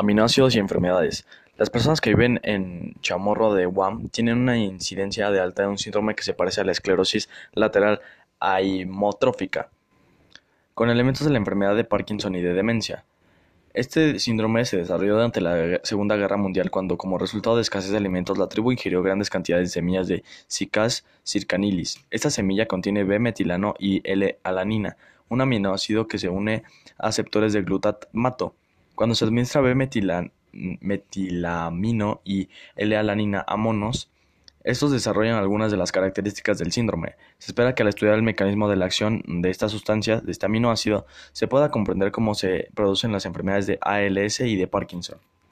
Aminoácidos y enfermedades. Las personas que viven en Chamorro de Guam tienen una incidencia de alta de un síndrome que se parece a la esclerosis lateral amotrófica, con elementos de la enfermedad de Parkinson y de demencia. Este síndrome se desarrolló durante la Segunda Guerra Mundial cuando, como resultado de escasez de alimentos, la tribu ingirió grandes cantidades de semillas de Zika circanilis. Esta semilla contiene B-metilano y L-alanina, un aminoácido que se une a aceptores de glutamato. Cuando se administra B-metilamino y L-alanina a monos, estos desarrollan algunas de las características del síndrome. Se espera que al estudiar el mecanismo de la acción de esta sustancia, de este aminoácido, se pueda comprender cómo se producen las enfermedades de ALS y de Parkinson.